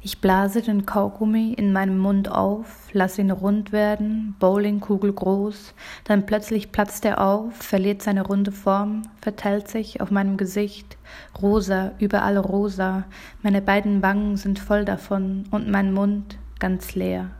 Ich blase den Kaugummi in meinem Mund auf, lass ihn rund werden, Bowlingkugel groß, dann plötzlich platzt er auf, verliert seine runde Form, verteilt sich auf meinem Gesicht, rosa, überall rosa, meine beiden Wangen sind voll davon und mein Mund ganz leer.